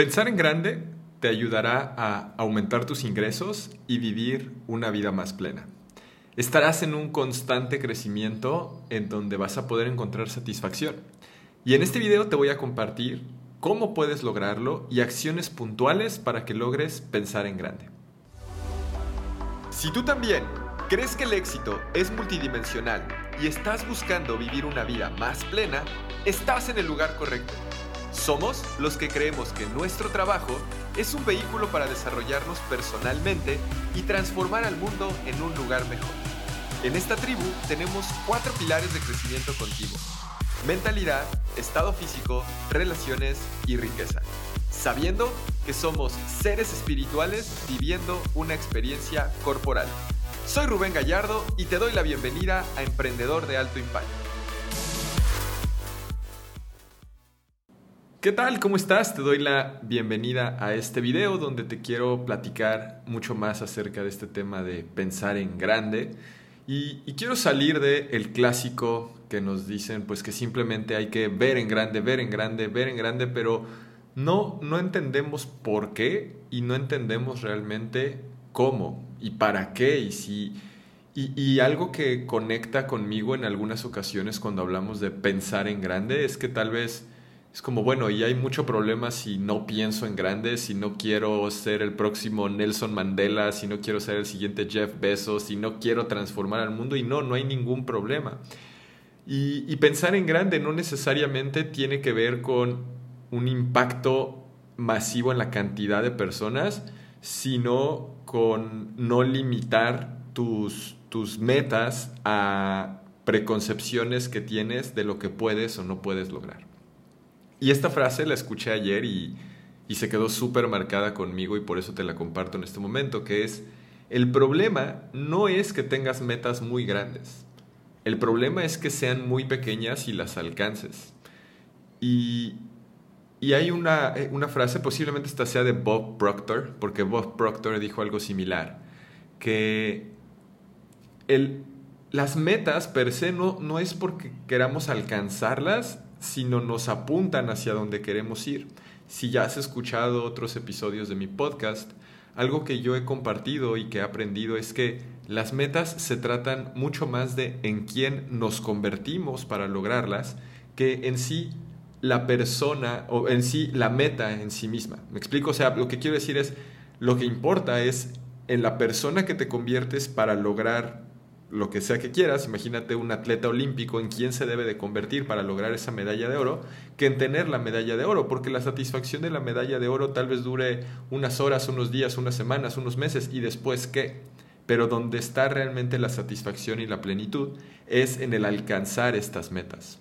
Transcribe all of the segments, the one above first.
Pensar en grande te ayudará a aumentar tus ingresos y vivir una vida más plena. Estarás en un constante crecimiento en donde vas a poder encontrar satisfacción. Y en este video te voy a compartir cómo puedes lograrlo y acciones puntuales para que logres pensar en grande. Si tú también crees que el éxito es multidimensional y estás buscando vivir una vida más plena, estás en el lugar correcto. Somos los que creemos que nuestro trabajo es un vehículo para desarrollarnos personalmente y transformar al mundo en un lugar mejor. En esta tribu tenemos cuatro pilares de crecimiento continuo. Mentalidad, estado físico, relaciones y riqueza. Sabiendo que somos seres espirituales viviendo una experiencia corporal. Soy Rubén Gallardo y te doy la bienvenida a Emprendedor de Alto Impacto. ¿Qué tal? ¿Cómo estás? Te doy la bienvenida a este video donde te quiero platicar mucho más acerca de este tema de pensar en grande. Y, quiero salir del el clásico que nos dicen pues que simplemente hay que ver en grande, ver en grande, ver en grande, pero no, no entendemos por qué y no entendemos realmente cómo y para qué y si... y, algo que conecta conmigo en algunas ocasiones cuando hablamos de pensar en grande es que tal vez es como, bueno, y hay mucho problema si no pienso en grande, si no quiero ser el próximo Nelson Mandela, si no quiero ser el siguiente Jeff Bezos, si no quiero transformar al mundo, y no, no hay ningún problema. Y, y pensar en grande no necesariamente tiene que ver con un impacto masivo en la cantidad de personas, sino con no limitar tus, tus metas a preconcepciones que tienes de lo que puedes o no puedes lograr. Y esta frase la escuché ayer y, se quedó súper marcada conmigo y por eso te la comparto en este momento, que es, el problema no es que tengas metas muy grandes, el problema es que sean muy pequeñas y las alcances. Y, hay una, eh, una, frase, posiblemente esta sea de Bob Proctor, porque Bob Proctor dijo algo similar, que el, las metas per se no, no es porque queramos alcanzarlas, sino nos apuntan hacia donde queremos ir. Si ya has escuchado otros episodios de mi podcast, algo que yo he compartido y que he aprendido es que las metas se tratan mucho más de en quién nos convertimos para lograrlas que en sí la persona o en sí la meta en sí misma. ¿Me explico? O sea, lo que quiero decir es, lo que importa es en la persona que te conviertes para lograr lo que sea que quieras, imagínate un atleta olímpico en quién se debe de convertir para lograr esa medalla de oro, que en tener la medalla de oro, porque la satisfacción de la medalla de oro tal vez dure unas horas, unos días, unas semanas, unos meses y después qué. Pero donde está realmente la satisfacción y la plenitud es en el alcanzar estas metas.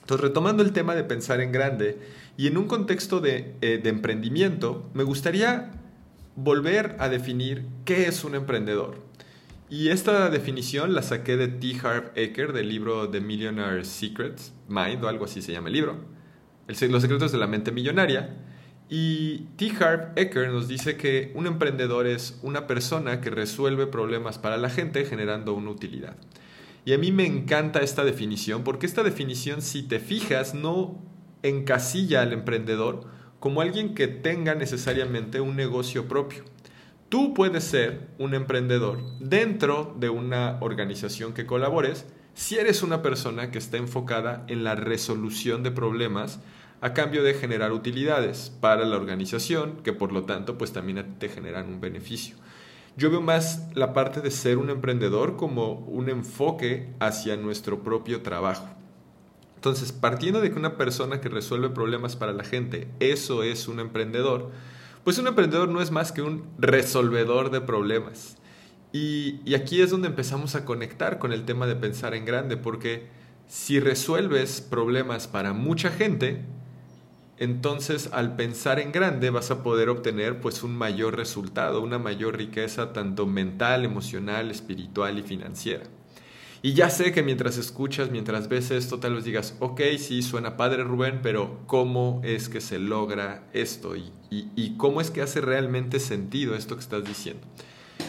Entonces, retomando el tema de pensar en grande y en un contexto de, eh, de emprendimiento, me gustaría volver a definir qué es un emprendedor. Y esta definición la saqué de T. Harv Eker del libro The Millionaire Secrets, Mind o algo así se llama el libro, Los secretos de la mente millonaria. Y T. Harv Eker nos dice que un emprendedor es una persona que resuelve problemas para la gente generando una utilidad. Y a mí me encanta esta definición porque esta definición, si te fijas, no encasilla al emprendedor como alguien que tenga necesariamente un negocio propio. Tú puedes ser un emprendedor dentro de una organización que colabores si eres una persona que está enfocada en la resolución de problemas a cambio de generar utilidades para la organización, que por lo tanto pues también te generan un beneficio. Yo veo más la parte de ser un emprendedor como un enfoque hacia nuestro propio trabajo. Entonces, partiendo de que una persona que resuelve problemas para la gente, eso es un emprendedor, pues un emprendedor no es más que un resolvedor de problemas. Y, aquí es donde empezamos a conectar con el tema de pensar en grande, porque si resuelves problemas para mucha gente, entonces al pensar en grande vas a poder obtener pues un mayor resultado, una mayor riqueza tanto mental, emocional, espiritual y financiera. Y ya sé que mientras escuchas, mientras ves esto, tal vez digas, ok, sí, suena padre Rubén, pero ¿cómo es que se logra esto? Y, cómo es que hace realmente sentido esto que estás diciendo?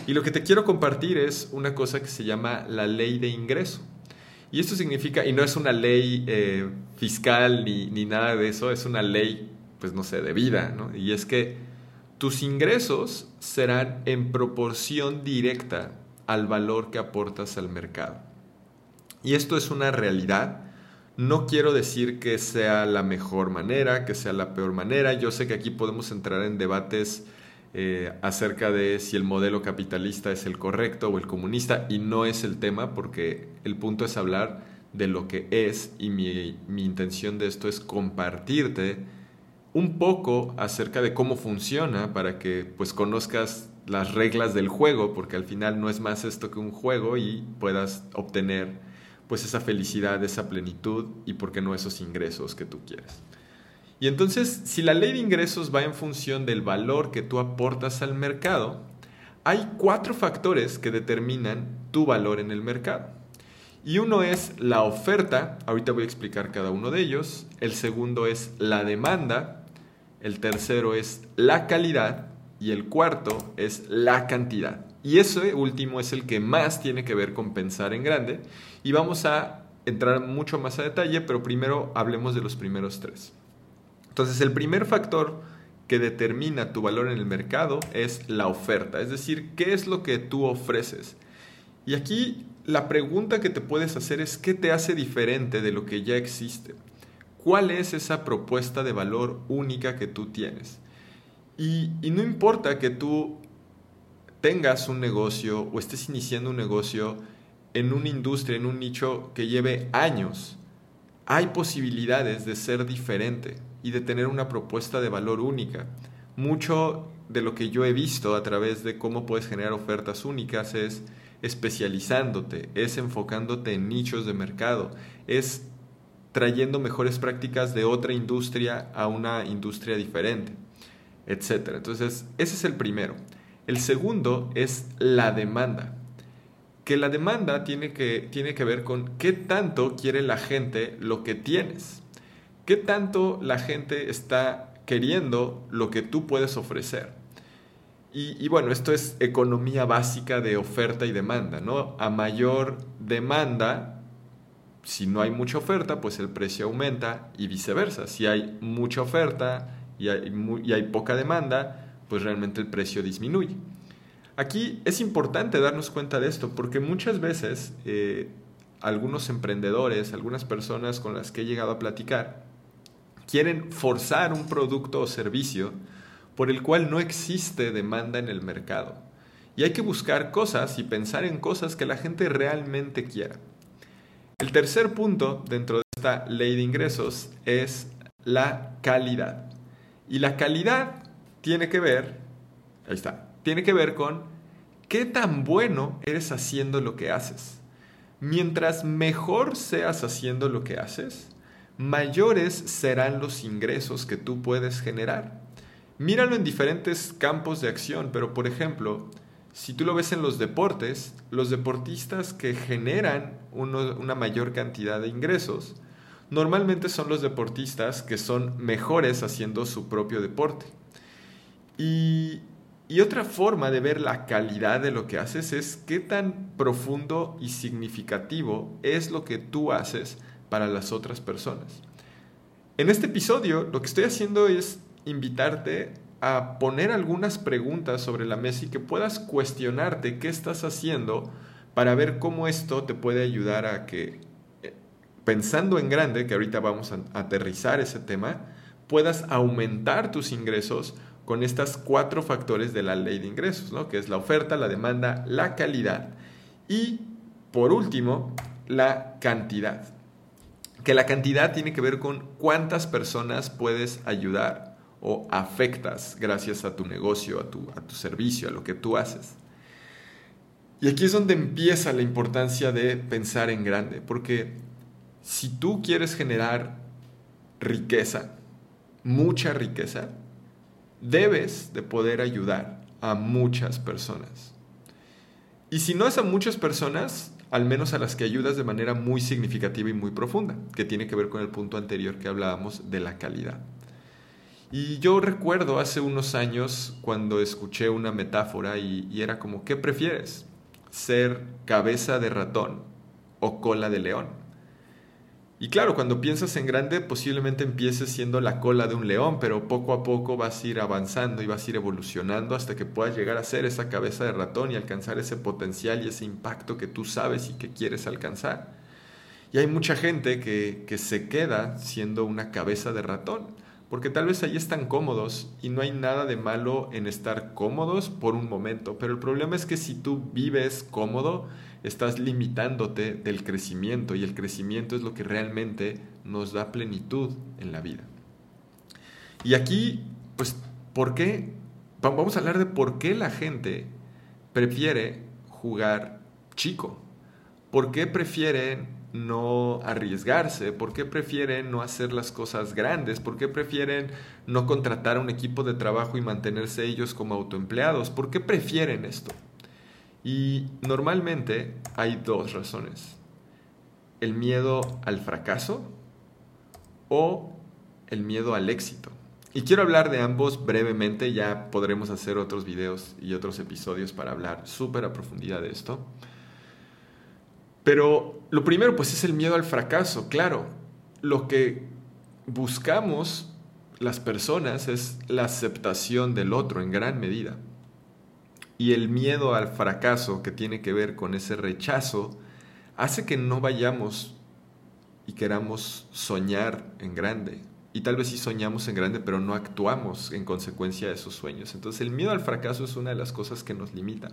Y lo que te quiero compartir es una cosa que se llama la ley de ingreso. Y esto significa, y no es una ley eh, fiscal ni, ni nada de eso, es una ley pues no sé, de vida, ¿no? Y es que tus ingresos serán en proporción directa al valor que aportas al mercado. Y esto es una realidad. No quiero decir que sea la mejor manera, que sea la peor manera. Yo sé que aquí podemos entrar en debates eh, acerca de si el modelo capitalista es el correcto o el comunista y no es el tema porque el punto es hablar de lo que es y mi, mi intención de esto es compartirte un poco acerca de cómo funciona para que pues conozcas las reglas del juego, porque al final no es más esto que un juego y puedas obtener pues esa felicidad, esa plenitud y por qué no esos ingresos que tú quieres. Y entonces, si la ley de ingresos va en función del valor que tú aportas al mercado, hay cuatro factores que determinan tu valor en el mercado. Y uno es la oferta, ahorita voy a explicar cada uno de ellos. El segundo es la demanda, el tercero es la calidad y el cuarto es la cantidad. Y ese último es el que más tiene que ver con pensar en grande y vamos a entrar mucho más a detalle, pero primero hablemos de los primeros tres. Entonces, el primer factor que determina tu valor en el mercado es la oferta, es decir, qué es lo que tú ofreces. Y aquí la pregunta que te puedes hacer es qué te hace diferente de lo que ya existe. ¿Cuál es esa propuesta de valor única que tú tienes? Y, no importa que tú tengas un negocio o estés iniciando un negocio en una industria, en un nicho que lleve años, hay posibilidades de ser diferente y de tener una propuesta de valor única. Mucho de lo que yo he visto a través de cómo puedes generar ofertas únicas es especializándote, es enfocándote en nichos de mercado, es trayendo mejores prácticas de otra industria a una industria diferente, etc. Entonces, ese es el primero. El segundo es la demanda. Que la demanda tiene que, tiene que ver con qué tanto quiere la gente lo que tienes. ¿Qué tanto la gente está queriendo lo que tú puedes ofrecer? Y, y, bueno, esto es economía básica de oferta y demanda, ¿no? A mayor demanda, si no hay mucha oferta, pues el precio aumenta y viceversa. Si hay mucha oferta y hay, poca demanda, pues realmente el precio disminuye. Aquí es importante darnos cuenta de esto porque muchas veces eh, algunos emprendedores, algunas personas con las que he llegado a platicar, quieren forzar un producto o servicio por el cual no existe demanda en el mercado. Y hay que buscar cosas y pensar en cosas que la gente realmente quiera. El tercer punto dentro de esta ley de ingresos es la calidad. Y la calidad tiene que ver, ahí está, tiene que ver con qué tan bueno eres haciendo lo que haces. Mientras mejor seas haciendo lo que haces, mayores serán los ingresos que tú puedes generar. Míralo en diferentes campos de acción, pero por ejemplo, si tú lo ves en los deportes, los deportistas que generan una mayor cantidad de ingresos, normalmente son los deportistas que son mejores haciendo su propio deporte. Y, otra forma de ver la calidad de lo que haces es qué tan profundo y significativo es lo que tú haces para las otras personas. En este episodio lo que estoy haciendo es invitarte a poner algunas preguntas sobre la mesa y que puedas cuestionarte qué estás haciendo para ver cómo esto te puede ayudar a que, eh, pensando en grande, que ahorita vamos a aterrizar ese tema, puedas aumentar tus ingresos con estas cuatro factores de la ley de ingresos, ¿no? que es la oferta, la demanda, la calidad y, por último, la cantidad. Que la cantidad tiene que ver con cuántas personas puedes ayudar o afectas gracias a tu negocio, a tu, a tu servicio, a lo que tú haces. Y aquí es donde empieza la importancia de pensar en grande, porque si tú quieres generar riqueza, mucha riqueza, debes de poder ayudar a muchas personas. Y si no es a muchas personas, al menos a las que ayudas de manera muy significativa y muy profunda, que tiene que ver con el punto anterior que hablábamos de la calidad. Y yo recuerdo hace unos años cuando escuché una metáfora y, era como, ¿qué prefieres? ¿Ser cabeza de ratón o cola de león? Y claro, cuando piensas en grande, posiblemente empieces siendo la cola de un león, pero poco a poco vas a ir avanzando y vas a ir evolucionando hasta que puedas llegar a ser esa cabeza de ratón y alcanzar ese potencial y ese impacto que tú sabes y que quieres alcanzar. Y hay mucha gente que, que se queda siendo una cabeza de ratón, porque tal vez ahí están cómodos y no hay nada de malo en estar cómodos por un momento, pero el problema es que si tú vives cómodo, estás limitándote del crecimiento y el crecimiento es lo que realmente nos da plenitud en la vida. Y aquí, pues, ¿por qué? Vamos a hablar de por qué la gente prefiere jugar chico. ¿Por qué prefieren no arriesgarse? ¿Por qué prefieren no hacer las cosas grandes? ¿Por qué prefieren no contratar a un equipo de trabajo y mantenerse ellos como autoempleados? ¿Por qué prefieren esto? Y normalmente hay dos razones. El miedo al fracaso o el miedo al éxito. Y quiero hablar de ambos brevemente, ya podremos hacer otros videos y otros episodios para hablar súper a profundidad de esto. Pero lo primero pues es el miedo al fracaso, claro. Lo que buscamos las personas es la aceptación del otro en gran medida. Y el miedo al fracaso que tiene que ver con ese rechazo hace que no vayamos y queramos soñar en grande. Y tal vez sí soñamos en grande, pero no actuamos en consecuencia de esos sueños. Entonces el miedo al fracaso es una de las cosas que nos limita.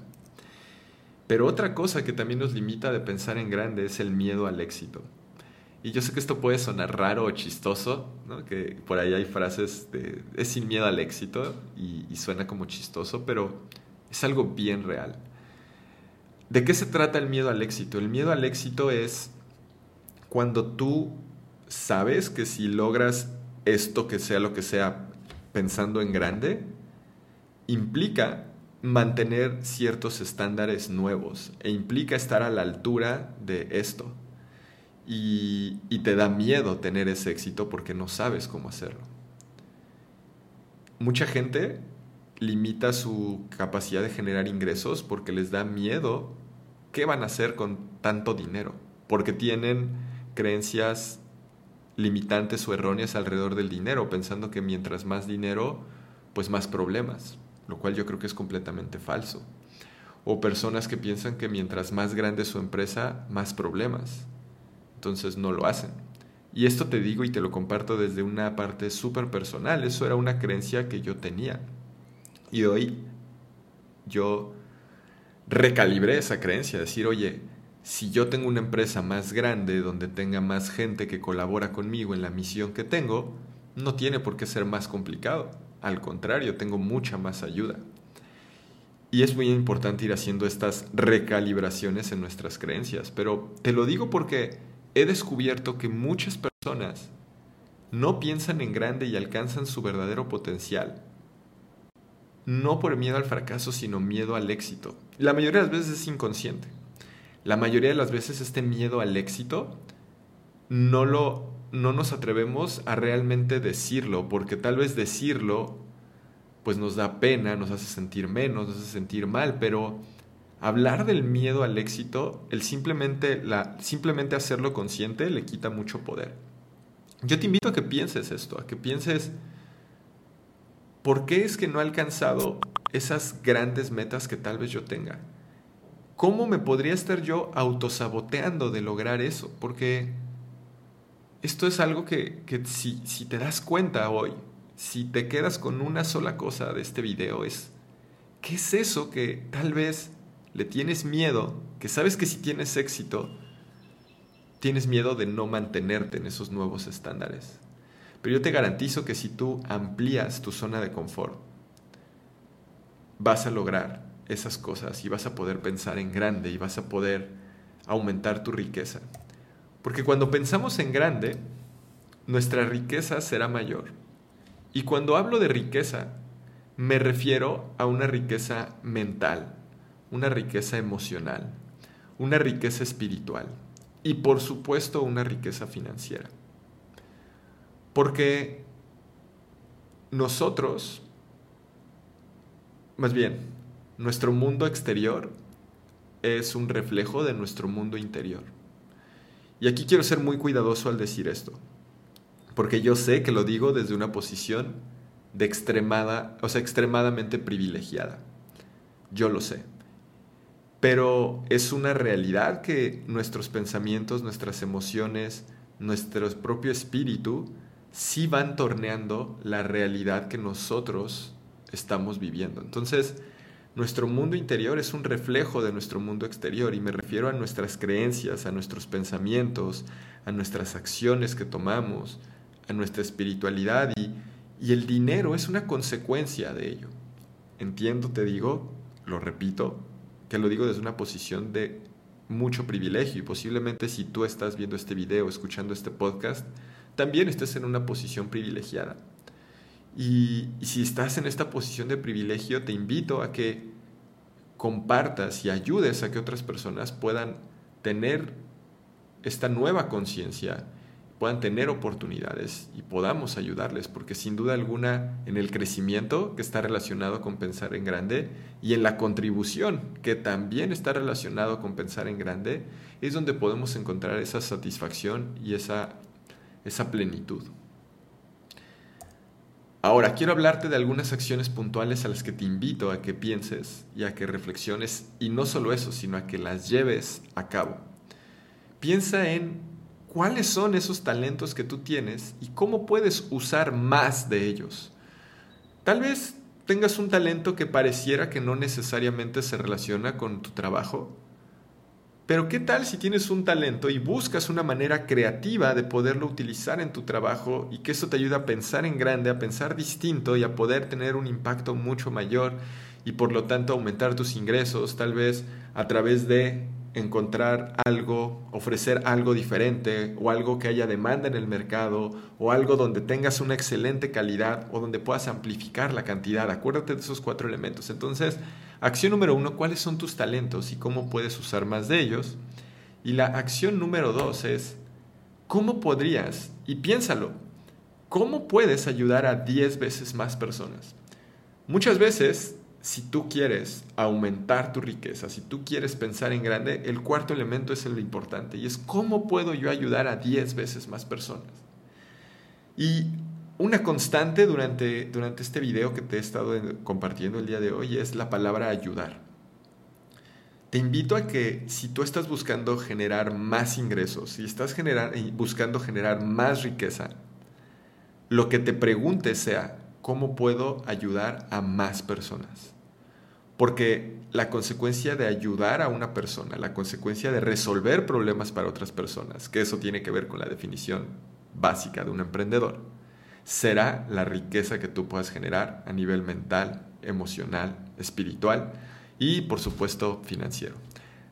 Pero otra cosa que también nos limita de pensar en grande es el miedo al éxito. Y yo sé que esto puede sonar raro o chistoso, que por ahí hay frases de es sin miedo al éxito y, y suena como chistoso, pero es algo bien real. ¿De qué se trata el miedo al éxito? El miedo al éxito es cuando tú sabes que si logras esto, que sea lo que sea, pensando en grande, implica mantener ciertos estándares nuevos e implica estar a la altura de esto. Y, y, te da miedo tener ese éxito porque no sabes cómo hacerlo. Mucha gente limita su capacidad de generar ingresos porque les da miedo qué van a hacer con tanto dinero, porque tienen creencias limitantes o erróneas alrededor del dinero, pensando que mientras más dinero, pues más problemas, lo cual yo creo que es completamente falso. O personas que piensan que mientras más grande su empresa, más problemas. Entonces no lo hacen. Y esto te digo y te lo comparto desde una parte súper personal. Eso era una creencia que yo tenía. Y hoy yo recalibré esa creencia, decir, oye, si yo tengo una empresa más grande donde tenga más gente que colabora conmigo en la misión que tengo, no tiene por qué ser más complicado. Al contrario, tengo mucha más ayuda. Y es muy importante ir haciendo estas recalibraciones en nuestras creencias. Pero te lo digo porque he descubierto que muchas personas no piensan en grande y alcanzan su verdadero potencial no por miedo al fracaso, sino miedo al éxito. La mayoría de las veces es inconsciente. La mayoría de las veces este miedo al éxito no lo no nos atrevemos a realmente decirlo, porque tal vez decirlo pues nos da pena, nos hace sentir menos, nos hace sentir mal, pero hablar del miedo al éxito, el simplemente la simplemente hacerlo consciente le quita mucho poder. Yo te invito a que pienses esto, a que pienses ¿por qué es que no he alcanzado esas grandes metas que tal vez yo tenga? ¿Cómo me podría estar yo autosaboteando de lograr eso? Porque esto es algo que, si, si te das cuenta hoy, si te quedas con una sola cosa de este video, es, ¿qué es eso que tal vez le tienes miedo, que sabes que si tienes éxito, tienes miedo de no mantenerte en esos nuevos estándares? Pero yo te garantizo que si tú amplías tu zona de confort, vas a lograr esas cosas y vas a poder pensar en grande y vas a poder aumentar tu riqueza. Porque cuando pensamos en grande, nuestra riqueza será mayor. Y cuando hablo de riqueza, me refiero a una riqueza mental, una riqueza emocional, una riqueza espiritual y por supuesto una riqueza financiera. Porque nosotros, más bien, nuestro mundo exterior es un reflejo de nuestro mundo interior. Y aquí quiero ser muy cuidadoso al decir esto, porque yo sé que lo digo desde una posición de extremada, o sea, extremadamente privilegiada. Yo lo sé. Pero es una realidad que nuestros pensamientos, nuestras emociones, nuestro propio espíritu sí van torneando la realidad que nosotros estamos viviendo. Entonces, nuestro mundo interior es un reflejo de nuestro mundo exterior y me refiero a nuestras creencias, a nuestros pensamientos, a nuestras acciones que tomamos, a nuestra espiritualidad y, el dinero es una consecuencia de ello. Entiendo, te digo, lo repito, que lo digo desde una posición de mucho privilegio y posiblemente si tú estás viendo este video, escuchando este podcast, también estés en una posición privilegiada. Y, si estás en esta posición de privilegio, te invito a que compartas y ayudes a que otras personas puedan tener esta nueva conciencia, puedan tener oportunidades y podamos ayudarles, porque sin duda alguna en el crecimiento que está relacionado con pensar en grande y en la contribución que también está relacionado con pensar en grande, es donde podemos encontrar esa satisfacción y esa esa plenitud. Ahora, quiero hablarte de algunas acciones puntuales a las que te invito a que pienses y a que reflexiones, y no solo eso, sino a que las lleves a cabo. Piensa en cuáles son esos talentos que tú tienes y cómo puedes usar más de ellos. Tal vez tengas un talento que pareciera que no necesariamente se relaciona con tu trabajo, pero ¿qué tal si tienes un talento y buscas una manera creativa de poderlo utilizar en tu trabajo y que eso te ayuda a pensar en grande, a pensar distinto y a poder tener un impacto mucho mayor y por lo tanto aumentar tus ingresos, tal vez a través de encontrar algo, ofrecer algo diferente o algo que haya demanda en el mercado o algo donde tengas una excelente calidad o donde puedas amplificar la cantidad. Acuérdate de esos cuatro elementos. Entonces, acción número uno, ¿cuáles son tus talentos y cómo puedes usar más de ellos? Y la acción número dos es, ¿cómo podrías, y piénsalo, cómo puedes ayudar a 10 veces más personas? Muchas veces si tú quieres aumentar tu riqueza, si tú quieres pensar en grande, el cuarto elemento es el importante y es cómo puedo yo ayudar a 10 veces más personas. Y una constante durante, durante este video que te he estado compartiendo el día de hoy es la palabra ayudar. Te invito a que si tú estás buscando generar más ingresos, si estás buscando generar más riqueza, lo que te preguntes sea, ¿cómo puedo ayudar a más personas? Porque la consecuencia de ayudar a una persona, la consecuencia de resolver problemas para otras personas, que eso tiene que ver con la definición básica de un emprendedor, será la riqueza que tú puedas generar a nivel mental, emocional, espiritual y por supuesto financiero.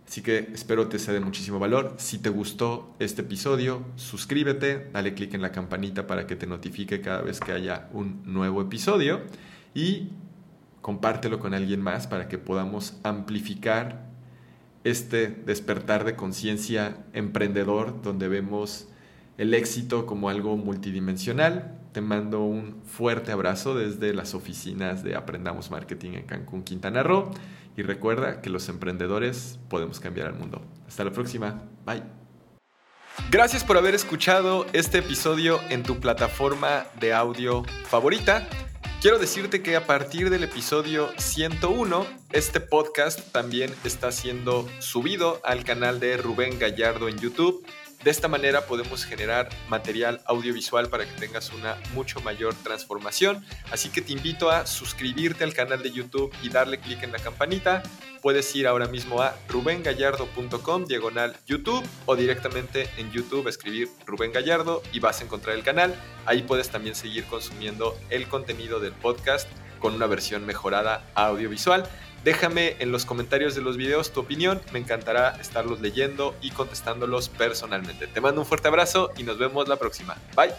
Así que espero te sea de muchísimo valor. Si te gustó este episodio, suscríbete, dale clic en la campanita para que te notifique cada vez que haya un nuevo episodio y compártelo con alguien más para que podamos amplificar este despertar de conciencia emprendedor donde vemos el éxito como algo multidimensional. Te mando un fuerte abrazo desde las oficinas de Aprendamos Marketing en Cancún, Quintana Roo. Y recuerda que los emprendedores podemos cambiar el mundo. Hasta la próxima. Bye. Gracias por haber escuchado este episodio en tu plataforma de audio favorita. Quiero decirte que a partir del episodio 101, este podcast también está siendo subido al canal de Rubén Gallardo en YouTube de esta manera podemos generar material audiovisual para que tengas una mucho mayor transformación. Así que te invito a suscribirte al canal de YouTube y darle clic en la campanita. Puedes ir ahora mismo a rubengallardo.com diagonal YouTube o directamente en YouTube escribir Rubén Gallardo y vas a encontrar el canal. Ahí puedes también seguir consumiendo el contenido del podcast con una versión mejorada audiovisual. Déjame en los comentarios de los videos tu opinión, me encantará estarlos leyendo y contestándolos personalmente. Te mando un fuerte abrazo y nos vemos la próxima. Bye.